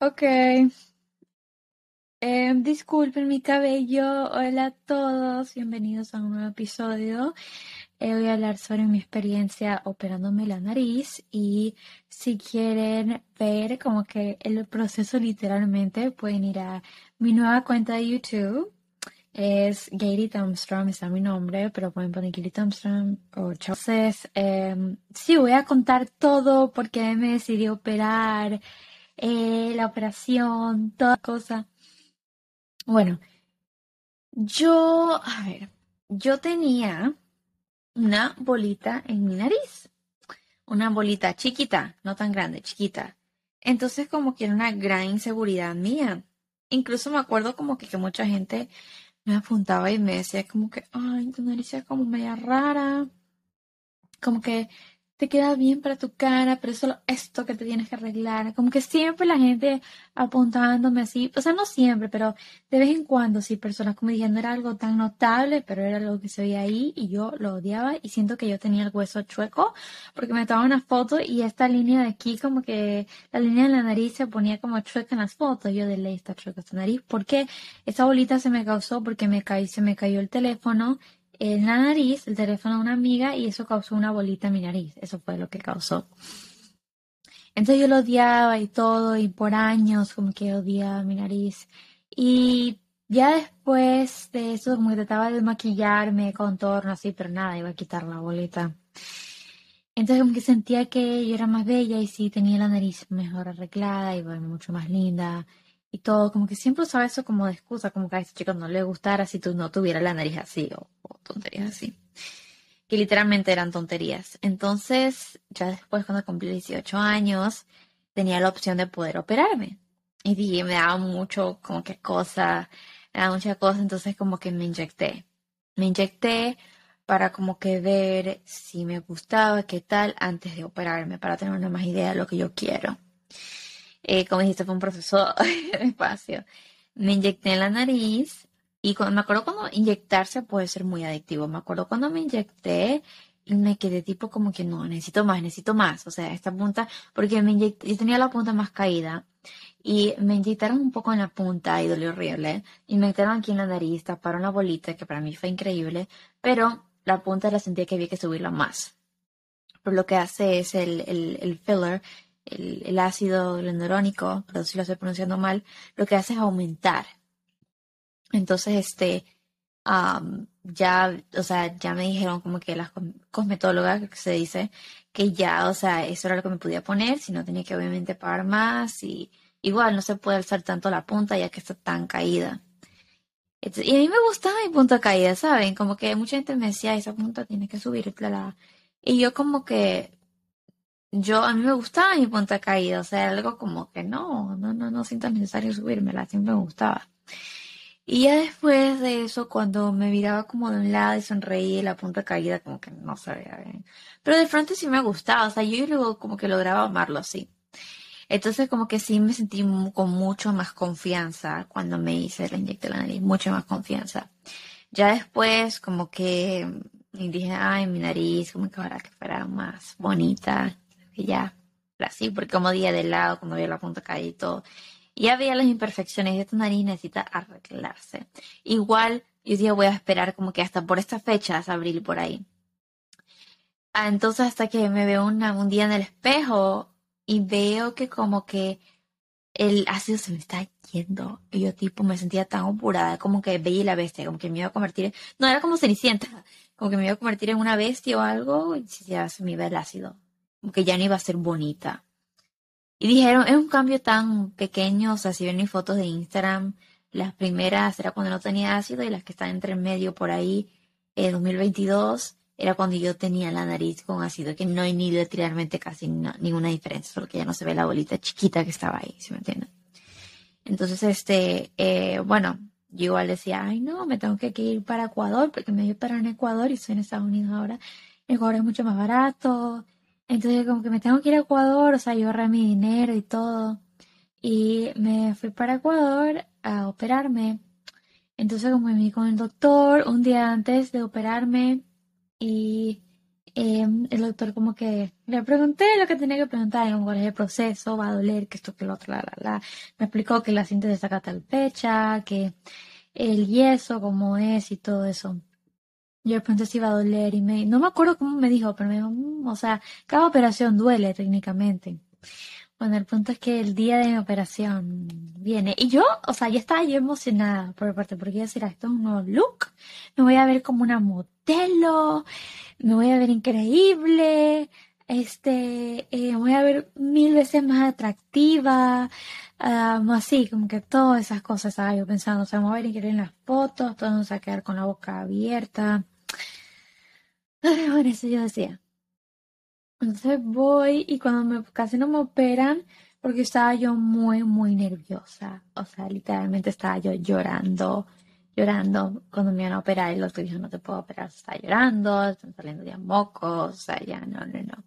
Ok. Em, disculpen mi cabello. Hola a todos. Bienvenidos a un nuevo episodio. Eh, voy a hablar sobre mi experiencia operándome la nariz y si quieren ver como que el proceso literalmente pueden ir a mi nueva cuenta de YouTube. Es Gary Armstrong, está mi nombre, pero pueden poner Gary Armstrong o Entonces, em, sí, voy a contar todo porque me decidí operar, eh, la operación, toda cosa. Bueno, yo, a ver, yo tenía una bolita en mi nariz. Una bolita chiquita, no tan grande, chiquita. Entonces como que era una gran inseguridad mía. Incluso me acuerdo como que, que mucha gente me apuntaba y me decía como que, ay, tu nariz es como media rara. Como que te queda bien para tu cara, pero es solo esto que te tienes que arreglar. Como que siempre la gente apuntándome así, o sea, no siempre, pero de vez en cuando, sí, personas como diciendo era algo tan notable, pero era algo que se veía ahí y yo lo odiaba y siento que yo tenía el hueso chueco porque me tomaba una foto y esta línea de aquí, como que la línea de la nariz se ponía como chueca en las fotos. Yo de ley está chueca esta nariz. ¿Por qué? Esa bolita se me causó porque me caí, se me cayó el teléfono en la nariz el teléfono de una amiga y eso causó una bolita en mi nariz. Eso fue lo que causó. Entonces yo lo odiaba y todo, y por años como que odiaba mi nariz. Y ya después de eso, como que trataba de maquillarme, contorno, así, pero nada, iba a quitar la bolita. Entonces como que sentía que yo era más bella y sí tenía la nariz mejor arreglada, iba mucho más linda y todo, como que siempre usaba eso como de excusa, como que a ese chico no le gustara si tú no tuvieras la nariz así o, tonterías así. Que literalmente eran tonterías. Entonces, ya después cuando cumplí 18 años, tenía la opción de poder operarme. Y dije, me daba mucho, como que cosa, me daba mucha cosa, entonces como que me inyecté. Me inyecté para como que ver si me gustaba, qué tal, antes de operarme, para tener una más idea de lo que yo quiero. Eh, como dijiste, fue un proceso despacio. Me inyecté en la nariz y cuando, me acuerdo cuando inyectarse puede ser muy adictivo. Me acuerdo cuando me inyecté y me quedé tipo como que no, necesito más, necesito más. O sea, esta punta, porque me inyecté, yo tenía la punta más caída y me inyectaron un poco en la punta y dolió horrible. Y me inyectaron aquí en la nariz, taparon la bolita, que para mí fue increíble, pero la punta la sentía que había que subirla más. Pero lo que hace es el, el, el filler, el, ácido glendurónico, pero si lo estoy pronunciando mal, lo que hace es aumentar. Entonces, este, ya, o sea, ya me dijeron como que las cosmetólogas, que se dice, que ya, o sea, eso era lo que me podía poner, si no tenía que obviamente pagar más y igual no se puede alzar tanto la punta ya que está tan caída. y a mí me gustaba mi punta caída, ¿saben? Como que mucha gente me decía, esa punta tiene que subir, y yo como que yo, a mí me gustaba mi punta caída, o sea, algo como que no, no, no, no siento necesario subírmela, siempre me gustaba. Y ya después de eso, cuando me miraba como de un lado y sonreía, la punta caída como que no se veía bien. Pero de frente sí me gustaba, o sea, yo luego como que lograba amarlo así. Entonces como que sí me sentí con mucho más confianza cuando me hice la inyecté la nariz, mucho más confianza. Ya después como que dije, ay, mi nariz, como que ahora que fuera más bonita, y ya, así, porque como día de lado, como veía la punta caída y todo. Y ya veía las imperfecciones de esta nariz necesita arreglarse. Igual, yo día voy a esperar como que hasta por estas fechas, abril por ahí. Ah, entonces hasta que me veo una, un día en el espejo y veo que como que el ácido se me está yendo. Y yo tipo me sentía tan apurada, como que veía la bestia, como que me iba a convertir No, era como cenicienta, como que me iba a convertir en una bestia o algo y ya se me iba el ácido que ya no iba a ser bonita. Y dijeron, es un cambio tan pequeño, o sea, si ven mis fotos de Instagram, las primeras era cuando no tenía ácido y las que están entre medio por ahí, en 2022, era cuando yo tenía la nariz con ácido, que no hay ni literalmente casi ninguna diferencia, solo que ya no se ve la bolita chiquita que estaba ahí, ¿se me entienden? Entonces, este, eh, bueno, yo igual decía, ay no, me tengo que ir para Ecuador, porque me voy para en Ecuador y estoy en Estados Unidos ahora. Ecuador es mucho más barato, entonces como que me tengo que ir a Ecuador, o sea, yo ahorré mi dinero y todo. Y me fui para Ecuador a operarme. Entonces como me vi con el doctor un día antes de operarme y, em, el doctor como que le pregunté lo que tenía que preguntar, cuál es el proceso, va a doler, que esto, que lo otro, la, la, la. Me explicó que la cinta se saca tal fecha, que el yeso, cómo es y todo eso. Yo le pregunté si iba a doler y me, no me acuerdo cómo me dijo, pero me dijo, mm, o sea, cada operación duele técnicamente. Bueno, el punto es que el día de mi operación viene. Y yo, o sea, ya estaba yo emocionada por parte, porque yo decía, esto es un nuevo look. Me voy a ver como una modelo. Me voy a ver increíble. Este, eh, voy a ver mil veces más atractiva. Um, así, como que todas esas cosas estaba yo pensando. O sea, me a ver increíble en las fotos. Todos vamos a quedar con la boca abierta. Bueno, eso yo decía. Entonces voy y cuando me, casi no me operan, porque estaba yo muy, muy nerviosa. O sea, literalmente estaba yo llorando, llorando cuando me iban a operar. Y el doctor dijo, no te puedo operar, está llorando, están saliendo ya mocos, o sea, ya no, no, no.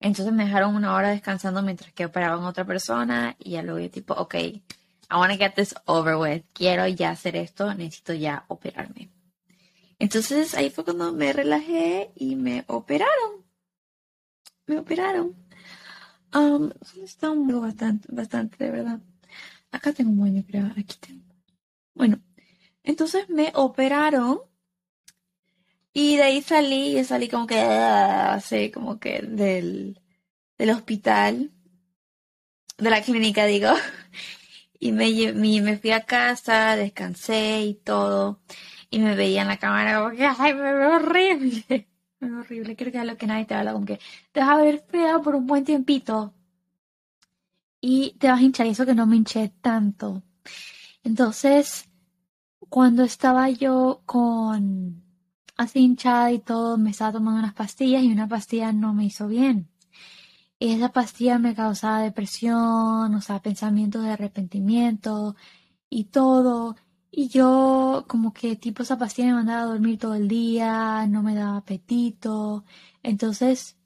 Entonces me dejaron una hora descansando mientras que operaban a otra persona y ya luego yo tipo, ok, I want to get this over with. Quiero ya hacer esto, necesito ya operarme. Entonces ahí fue cuando me relajé y me operaron me operaron. Um, está un bastante, bastante, de verdad. Acá tengo un moño, creo. Aquí tengo. Bueno, entonces me operaron. Y de ahí salí, y salí como que, así, como que del, del hospital, de la clínica, digo. Y me, me fui a casa, descansé y todo. Y me veía en la cámara como que, ay, me veo horrible. Es horrible, creo que es lo que nadie te habla, como que te vas a ver fea por un buen tiempito y te vas a hinchar, y eso que no me hinché tanto. Entonces, cuando estaba yo con así hinchada y todo, me estaba tomando unas pastillas y una pastilla no me hizo bien. Y esa pastilla me causaba depresión, o sea, pensamientos de arrepentimiento y todo. Y yo como que tipo esa pastilla me mandaba a dormir todo el día, no me daba apetito. Entonces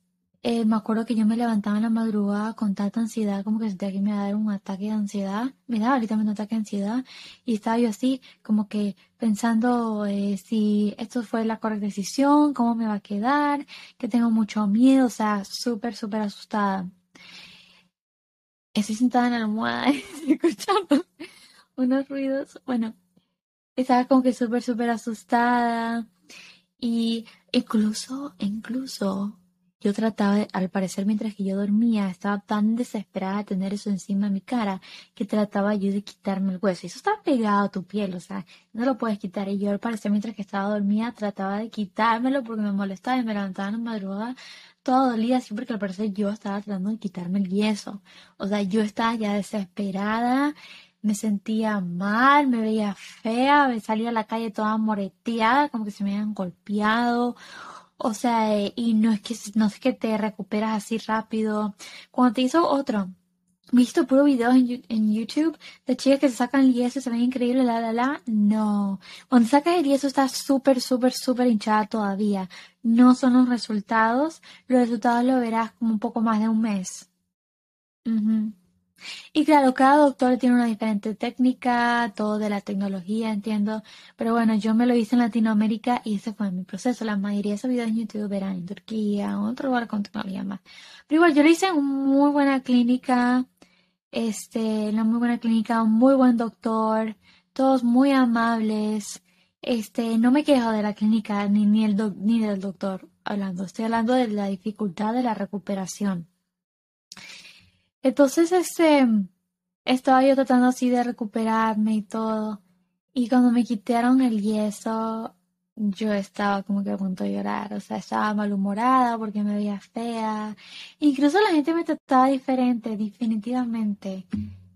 eh, me acuerdo que yo me levantaba en la madrugada con tanta ansiedad, como que sentía que me iba a dar un ataque de ansiedad. Me daba ahorita un ataque de ansiedad. Y estaba yo así como que pensando eh, si esto fue la correcta decisión, cómo me va a quedar, que tengo mucho miedo, o sea, súper, súper asustada. Estoy sentada en la almohada escuchando unos ruidos. Bueno, estaba como que súper, súper asustada. Y incluso, incluso, yo trataba, al parecer mientras que yo dormía, estaba tan desesperada de tener eso encima de mi cara, que trataba yo de quitarme el hueso. Eso está pegado a tu piel, o sea, no lo puedes quitar. Y yo al parecer mientras que estaba dormida, trataba de quitármelo porque me molestaba y me levantaba en la madrugada todo dolía siempre que al parecer yo estaba tratando de quitarme el yeso. O sea, yo estaba ya desesperada me sentía mal, me veía fea, me salía a la calle toda moreteada, como que se me habían golpeado. O sea, y no es que no es que te recuperas así rápido. Cuando te hizo otro, visto puro videos en, en, YouTube de chicas que se sacan el yeso se ven increíbles, la, la, la. No. Cuando sacas el yeso estás súper, súper, súper hinchada todavía. No son los resultados. Los resultados lo verás como un poco más de un mes. Y claro, cada doctor tiene una diferente técnica, todo de la tecnología, entiendo. Pero bueno, yo me lo hice en Latinoamérica y ese fue mi proceso. La mayoría de esos videos en YouTube eran en Turquía en otro lugar con tecnología más. Pero igual, yo lo hice en una muy buena clínica, este, en una muy buena clínica, un muy buen doctor, todos muy amables. Este, no me quejo de la clínica ni, ni, el ni del doctor hablando. Estoy hablando de la dificultad de la recuperación. Entonces, este, estaba yo tratando así de recuperarme y todo. Y cuando me quitaron el yeso, yo estaba como que a punto de llorar. O sea, estaba malhumorada porque me veía fea. Incluso la gente me trataba diferente, definitivamente.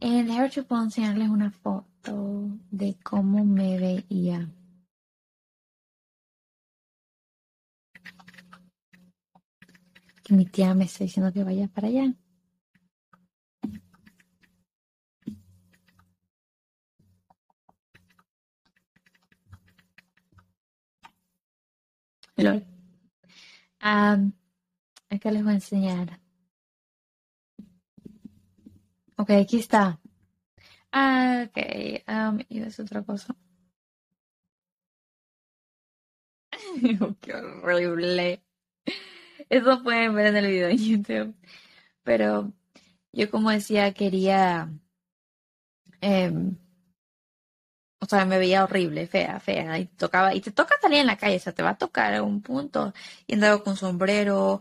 Eh, de hecho, puedo enseñarles una foto de cómo me veía. Mi tía me está diciendo que vaya para allá. LOL. acá les voy a enseñar. Ok, aquí está. Ah, ok. y es otra cosa. Qué horrible. Eso pueden ver en el video en YouTube. Pero yo como decía, quería... Em, o sea, me veía horrible, fea, fea. Y tocaba, y te toca salir en la calle, o sea, te va a tocar a un punto. Y andaba con sombrero.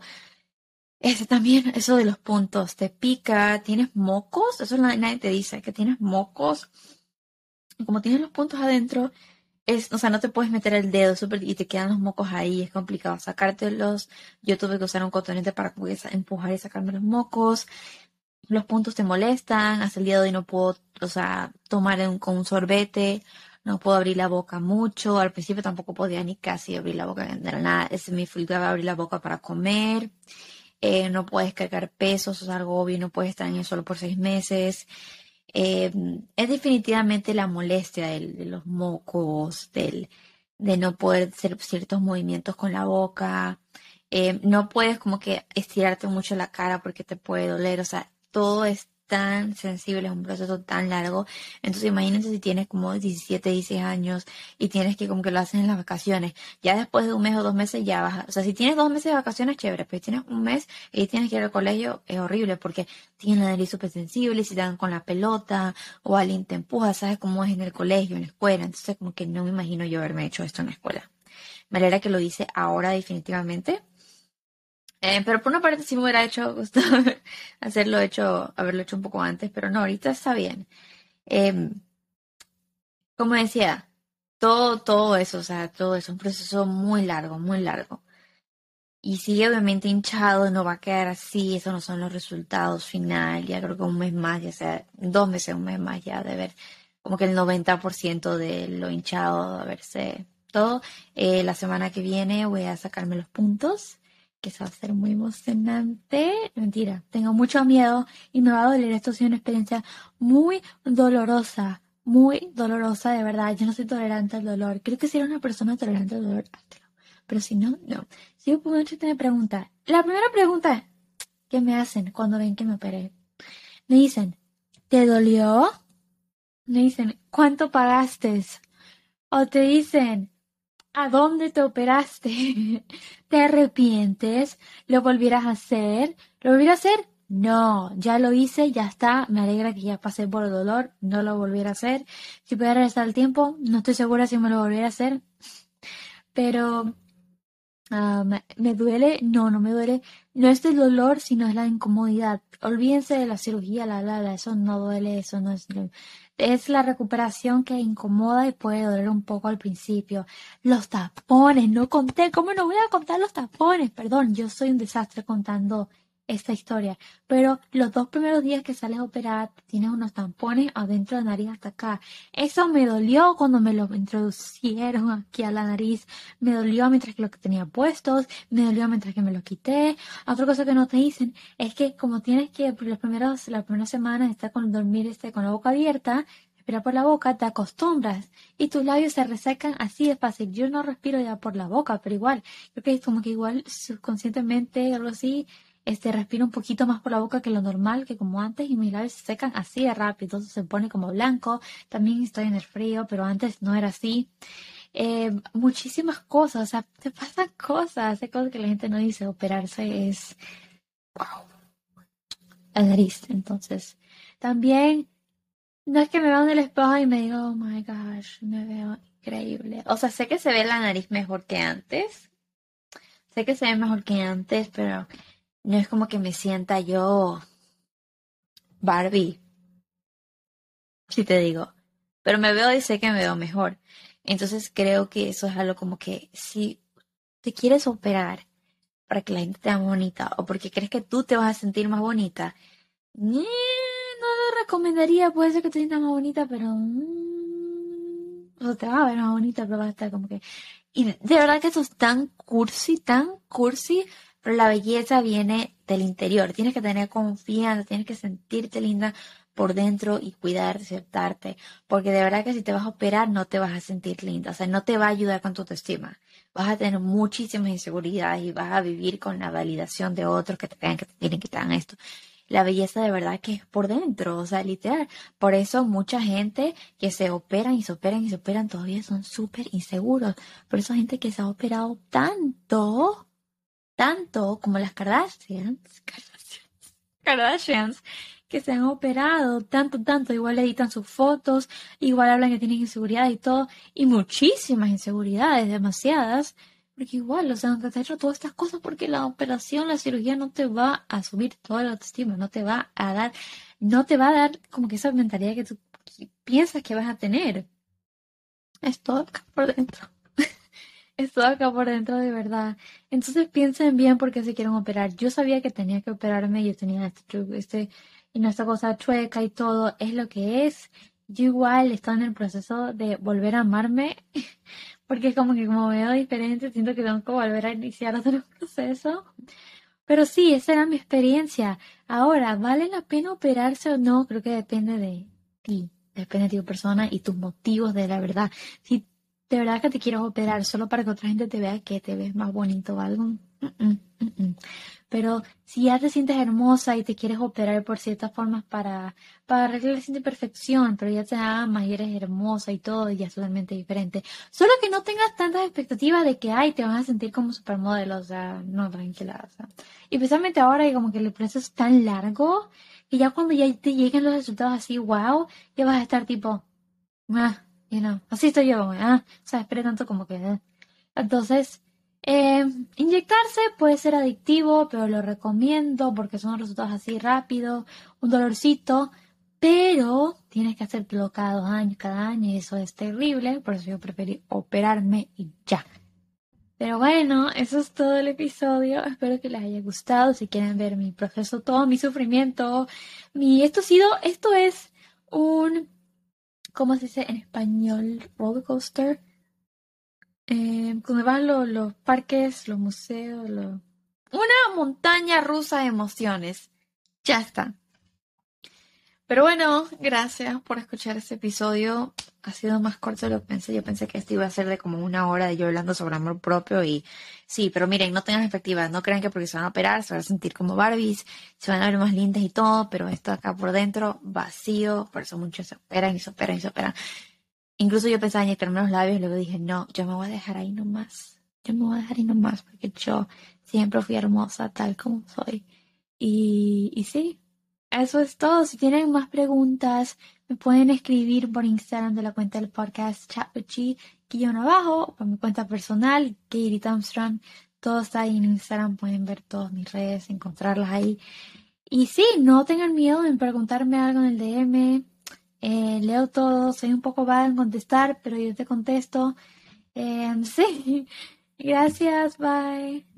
Este también, eso de los puntos, te pica, tienes mocos, eso nadie te dice, que tienes mocos. Como tienes los puntos adentro, es, o sea, no te puedes meter el dedo super, y te quedan los mocos ahí, es complicado sacártelos. Yo tuve que usar un cotonete para empujar y sacarme los mocos. Los puntos te molestan, hasta el día de hoy no puedo, o sea, tomar con un sorbete, no puedo abrir la boca mucho. Al principio tampoco podía ni casi abrir la boca, de nada, es me a abrir la boca para comer. Eh, no puedes cargar pesos, o sea, algo obvio, no puedes estar en el solo por seis meses. Eh, es definitivamente la molestia de, los mocos, del, de no poder hacer ciertos movimientos con la boca. Eh, no puedes como que estirarte mucho la cara porque te puede doler, o sea, todo es tan sensible, es un proceso tan largo. Entonces imagínense si tienes como 17, 16 años y tienes que como que lo hacen en las vacaciones. Ya después de un mes o dos meses ya vas, o sea, si tienes dos meses de vacaciones, chévere, pero si tienes un mes y tienes que ir al colegio, es horrible porque tienes la nariz súper sensible, si te dan con la pelota o alguien te empuja, sabes cómo es en el colegio, en la escuela. Entonces como que no me imagino yo haberme hecho esto en la escuela. Me alegra que lo dice ahora definitivamente eh, pero por una parte sí me hubiera hecho gustado hacerlo hecho, haberlo hecho un poco antes, pero no, ahorita está bien. Em, como decía, todo, todo eso, o sea, todo eso, un proceso muy largo, muy largo. Y sigue obviamente hinchado, no va a quedar así, esos no son los resultados final, ya creo que un mes más, ya sea dos meses, un mes más ya de ver como que el 90% de lo hinchado, a verse todo. Eh, la semana que viene voy a sacarme los puntos que se va a ser muy emocionante. Mentira, tengo mucho miedo y me va a doler. Esto ha sido una experiencia muy dolorosa, muy dolorosa, de verdad. Yo no soy tolerante al dolor. Creo que si era una persona tolerante al dolor, pero si no, no. Si yo puedo me pregunta. La primera pregunta ¿qué me hacen cuando ven que me operé? Me dicen, ¿te dolió? Me dicen, ¿cuánto pagaste? O te dicen, ¿A dónde te operaste? ¿Te arrepientes? ¿Lo volvieras a hacer? ¿Lo volvieras a hacer? No, ya lo hice, ya está. Me alegra que ya pasé por el dolor. No lo volviera a hacer. Si pudiera regresar el tiempo, no estoy segura si me lo volviera a hacer. Pero ah, me, duele, no, no me duele. No es el dolor, sino es la incomodidad. Olvídense de la cirugía, la, la, la, eso no duele, eso no es es la recuperación que incomoda y puede doler un poco al principio. Los tapones, no conté, ¿cómo no voy a contar los tapones? Perdón, yo soy un desastre contando esta historia. Pero los dos primeros días que sales a operar, tienes unos tampones adentro de la nariz hasta acá. Eso me dolió cuando me lo introducieron aquí a la nariz. Me dolió mientras que lo tenía puestos. Me dolió mientras que me lo quité. Otra cosa que no te dicen es que como tienes que, los primeros, la primera semana estar con dormir este, con la boca abierta, respirar por la boca, te acostumbras y tus labios se resecan así de fácil. Yo no respiro ya por la boca, pero igual, creo que es como que igual subconscientemente algo así este, respiro un poquito más por la boca que lo normal, que como antes, y mis labios se secan así de rápido, se pone como blanco. También estoy en el frío, pero antes no era así. Eh, muchísimas cosas, o sea, te pasan cosas, hay cosas que la gente no dice, operarse es, wow, la nariz, entonces, también, no es que me vea en el espejo y me diga, oh my gosh, me veo increíble, o sea, sé que se ve la nariz mejor que antes, sé que se ve mejor que antes, pero no es como que me sienta yo Barbie, si te digo, pero me veo y sé que me veo mejor. Entonces creo que eso es algo como que si te quieres operar para que la gente te vea bonita o porque crees que tú te vas a sentir más bonita, no lo recomendaría, puede ser que te sientas más bonita, pero... Mm, o te va a ver más bonita, pero va a estar como que... Y de verdad que eso es tan cursi, tan cursi, pero la belleza viene del interior. Tienes que tener confianza, tienes que sentirte linda por dentro y cuidarte, aceptarte. Porque de verdad que si te vas a operar no te vas a sentir linda. O sea, no te va a ayudar con tu autoestima. Vas a tener muchísimas inseguridades y vas a vivir con la validación de otros que te crean que te tienen que estar esto. La belleza de verdad que es por dentro, o sea, literal. Por eso mucha gente que se operan y se operan y se operan todavía son súper inseguros. Por eso gente que se ha operado tanto tanto como las Kardashians, Kardashians, Kardashians que se han operado tanto, tanto, igual editan sus fotos, igual hablan que tienen inseguridad y todo, y muchísimas inseguridades, demasiadas, porque igual, o sea, te hecho todas estas cosas, porque la operación, la cirugía no te va a subir toda la autoestima, no te va a dar, no te va a dar como que esa mentalidad que tú piensas que vas a tener. Es todo por dentro. Es todo acá por dentro de verdad. Entonces piensen bien por qué se quieren operar. Yo sabía que tenía que operarme, yo tenía este, este y nuestra cosa chueca y todo, es lo que es. Yo igual estoy en el proceso de volver a amarme, porque es como que como veo diferente, siento que tengo que volver a iniciar otro proceso. Pero sí, esa era mi experiencia. Ahora, ¿vale la pena operarse o no? Creo que depende de ti, depende de tu persona y tus motivos de la verdad. Si de verdad que te quieres operar solo para que otra gente te vea que te ves más bonito o algo, mm, mm, mm, pero si ya te sientes hermosa y te quieres operar por ciertas formas para, para arreglar esa imperfección, pero ya te amas y eres hermosa y todo, y ya es totalmente diferente. Solo que no tengas tantas expectativas de que, ay, te vas a sentir como supermodelo, o sea, no, tranquila, o sea. Y especialmente ahora que como que el proceso es tan largo, que ya cuando ya te lleguen los resultados así, wow, ya vas a estar tipo, ah, así estoy yo, ah, o sea, esperé tanto como que, eh. entonces, eh, inyectarse puede ser adictivo, pero lo recomiendo porque son resultados así rápidos, un dolorcito, pero tienes que hacértelo cada dos años, cada año, y eso es terrible, por eso yo preferí operarme y ya. Pero bueno, eso es todo el episodio. Espero que les haya gustado. Si quieren ver mi proceso, todo mi sufrimiento, mi esto ha sido, esto es un, ¿cómo se dice en español? Roller coaster eh, cuando van los, parques, los museos, una montaña rusa de emociones. Ya está. Pero bueno, gracias por escuchar este episodio. Ha sido más corto de lo que pensé. Yo pensé que esto iba a ser de como una hora de yo hablando sobre amor propio y sí, pero miren, no tengan expectativas. No crean que porque se van a operar se van a sentir como Barbies, se van a ver más lindas y todo, pero esto acá por dentro vacío. Por eso muchos se operan y se operan y se operan. Incluso yo pensaba en inyectarme los labios luego dije, no, yo me voy a dejar ahí nomás. Yo me voy a dejar ahí nomás porque yo siempre fui hermosa tal como soy. Y, y sí, eso es todo. Si tienen más preguntas, me pueden escribir por Instagram de la cuenta del podcast Chatwitchy, guion abajo, o por mi cuenta personal, Katie. Todo está ahí en Instagram, pueden ver todas mis redes, encontrarlas ahí. Y sí, no tengan miedo en preguntarme algo en el DM. Eh, leo todo, soy un poco vaga en contestar, pero yo te contesto. Eh, sí, gracias, bye.